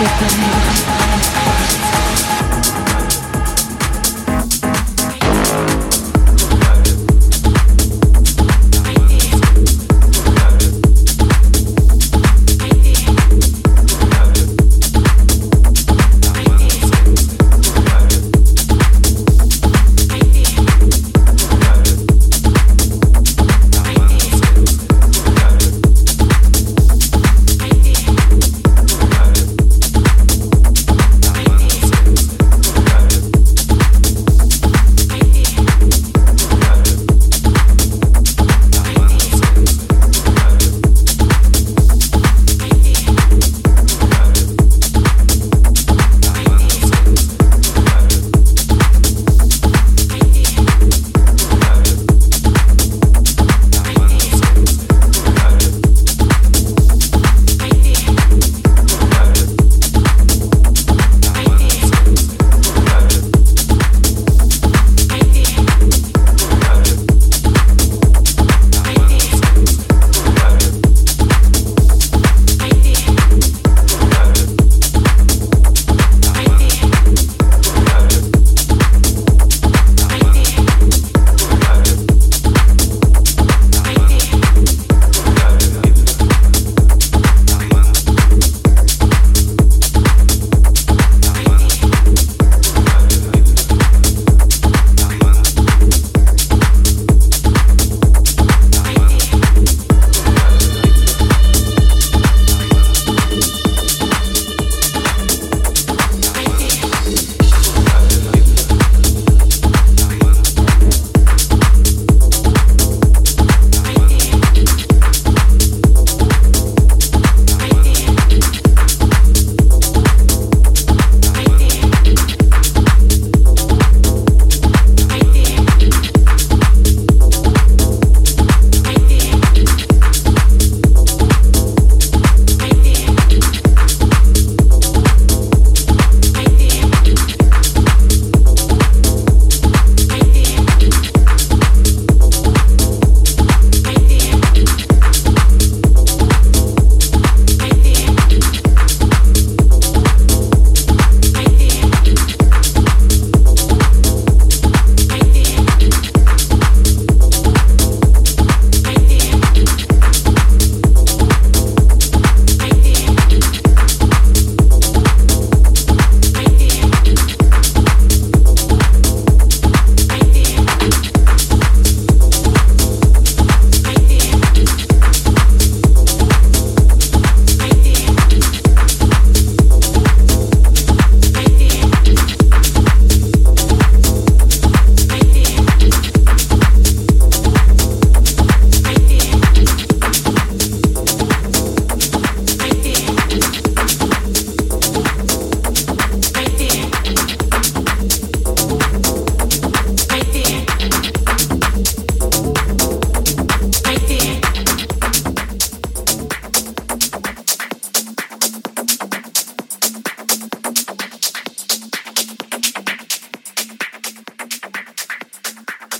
your body